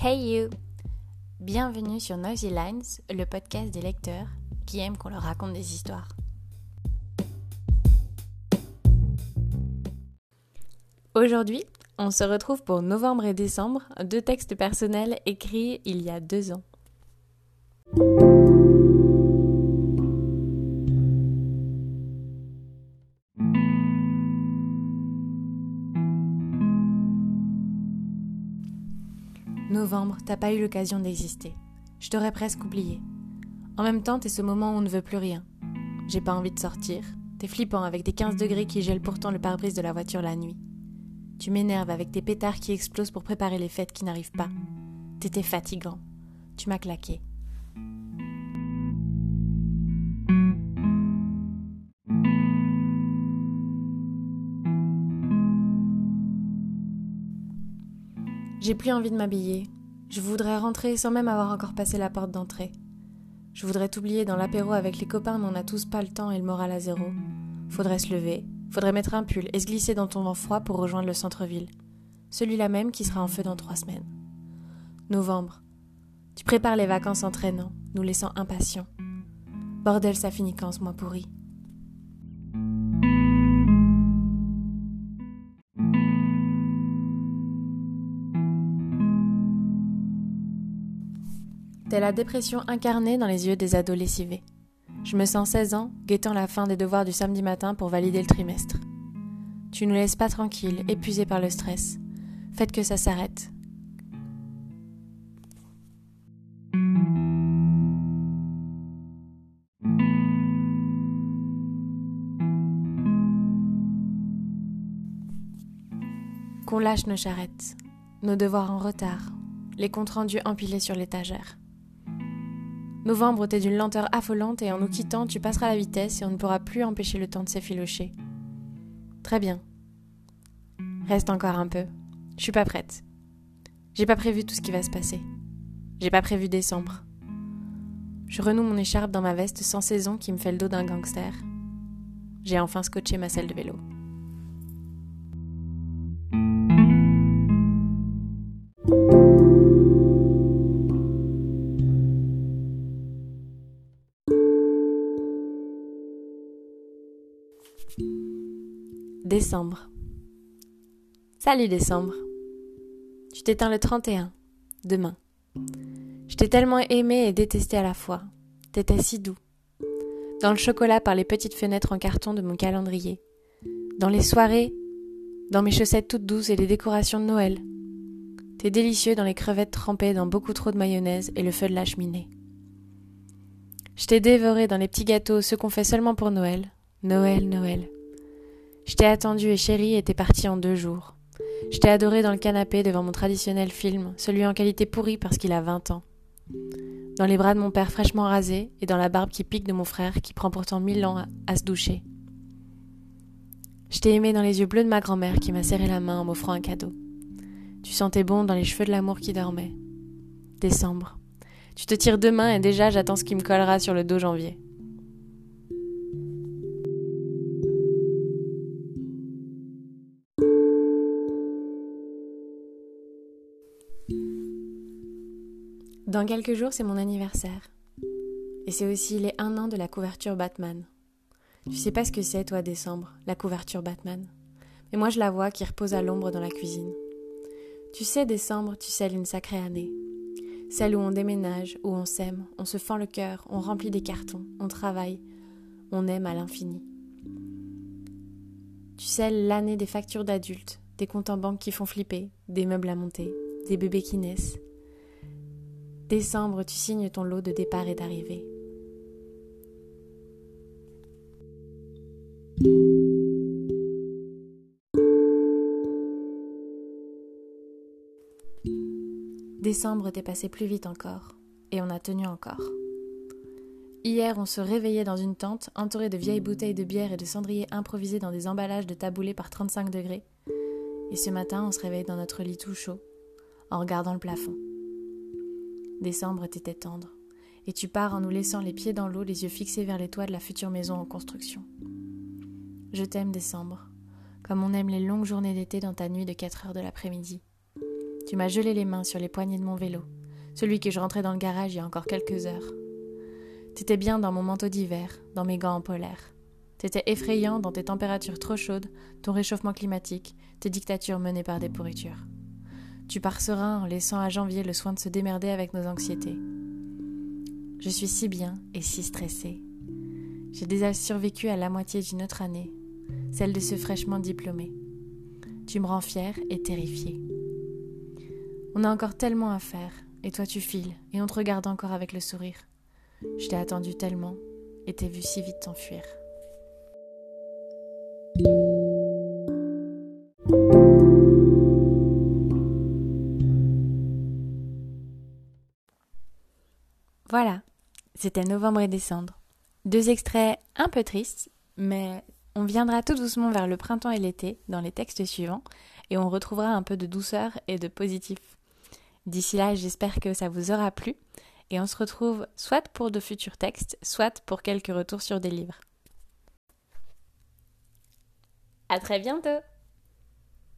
Hey you Bienvenue sur Noisy Lines, le podcast des lecteurs qui aiment qu'on leur raconte des histoires. Aujourd'hui, on se retrouve pour novembre et décembre, deux textes personnels écrits il y a deux ans. Novembre, t'as pas eu l'occasion d'exister. Je t'aurais presque oublié. En même temps, t'es ce moment où on ne veut plus rien. J'ai pas envie de sortir. T'es flippant avec tes 15 degrés qui gèlent pourtant le pare-brise de la voiture la nuit. Tu m'énerves avec tes pétards qui explosent pour préparer les fêtes qui n'arrivent pas. T'étais fatigant. Tu m'as claqué. J'ai plus envie de m'habiller. Je voudrais rentrer sans même avoir encore passé la porte d'entrée. Je voudrais t'oublier dans l'apéro avec les copains, mais on n'a tous pas le temps et le moral à zéro. Faudrait se lever, faudrait mettre un pull et se glisser dans ton vent froid pour rejoindre le centre-ville. Celui-là même qui sera en feu dans trois semaines. Novembre. Tu prépares les vacances en traînant, nous laissant impatients. Bordel, ça finit quand ce mois pourri? T'es la dépression incarnée dans les yeux des ados lessivés. Je me sens 16 ans, guettant la fin des devoirs du samedi matin pour valider le trimestre. Tu nous laisses pas tranquilles, épuisés par le stress. Faites que ça s'arrête. Qu'on lâche nos charrettes, nos devoirs en retard, les comptes rendus empilés sur l'étagère. Novembre, t'es d'une lenteur affolante et en nous quittant, tu passeras la vitesse et on ne pourra plus empêcher le temps de s'effilocher. Très bien. Reste encore un peu. Je suis pas prête. J'ai pas prévu tout ce qui va se passer. J'ai pas prévu décembre. Je renoue mon écharpe dans ma veste sans saison qui me fait le dos d'un gangster. J'ai enfin scotché ma selle de vélo. Décembre. Salut décembre. Tu t'éteins le 31, demain. Je t'ai tellement aimé et détesté à la fois. T'étais si doux. Dans le chocolat par les petites fenêtres en carton de mon calendrier. Dans les soirées, dans mes chaussettes toutes douces et les décorations de Noël. T'es délicieux dans les crevettes trempées dans beaucoup trop de mayonnaise et le feu de la cheminée. Je t'ai dévoré dans les petits gâteaux, ceux qu'on fait seulement pour Noël. Noël, Noël. Je t'ai attendu et chéri et t'es parti en deux jours. Je t'ai adoré dans le canapé devant mon traditionnel film, celui en qualité pourrie parce qu'il a 20 ans. Dans les bras de mon père fraîchement rasé et dans la barbe qui pique de mon frère qui prend pourtant mille ans à, se doucher. Je t'ai aimé dans les yeux bleus de ma grand-mère qui m'a serré la main en m'offrant un cadeau. Tu sentais bon dans les cheveux de l'amour qui dormait. Décembre. Tu te tires demain et déjà j'attends ce qui me collera sur le dos janvier. Dans quelques jours, c'est mon anniversaire. Et c'est aussi les un an de la couverture Batman. Tu sais pas ce que c'est, toi, décembre, la couverture Batman. Mais moi, je la vois qui repose à l'ombre dans la cuisine. Tu sais, décembre, tu scelles une sacrée année. Celle où on déménage, où on s'aime, on se fend le cœur, on remplit des cartons, on travaille, on aime à l'infini. Tu scelles l'année des factures d'adultes, des comptes en banque qui font flipper, des meubles à monter, des bébés qui naissent, Décembre, tu signes ton lot de départ et d'arrivée. Décembre t'est passé plus vite encore, et on a tenu encore. Hier, on se réveillait dans une tente, entourée de vieilles bouteilles de bière et de cendriers improvisés dans des emballages de taboulés par 35 degrés. Et ce matin, on se réveille dans notre lit tout chaud, en regardant le plafond. Décembre t'était tendre, et tu pars en nous laissant les pieds dans l'eau, les yeux fixés vers les toits de la future maison en construction. Je t'aime, décembre, comme on aime les longues journées d'été dans ta nuit de 4 heures de l'après-midi. Tu m'as gelé les mains sur les poignées de mon vélo, celui que je rentrais dans le garage il y a encore quelques heures. T'étais bien dans mon manteau d'hiver, dans mes gants en polaire. T'étais effrayant dans tes températures trop chaudes, ton réchauffement climatique, tes dictatures menées par des pourritures. Tu pars serein en laissant à janvier le soin de se démerder avec nos anxiétés. Je suis si bien et si stressée. J'ai déjà survécu à la moitié d'une autre année, celle de ce fraîchement diplômé. Tu me rends fière et terrifiée. On a encore tellement à faire, et toi tu files, et on te regarde encore avec le sourire. Je t'ai attendu tellement, et t'ai vu si vite t'enfuir. Voilà, c'était novembre et décembre. Deux extraits un peu tristes, mais on viendra tout doucement vers le printemps et l'été dans les textes suivants, et on retrouvera un peu de douceur et de positif. D'ici là, j'espère que ça vous aura plu, et on se retrouve soit pour de futurs textes, soit pour quelques retours sur des livres. À très bientôt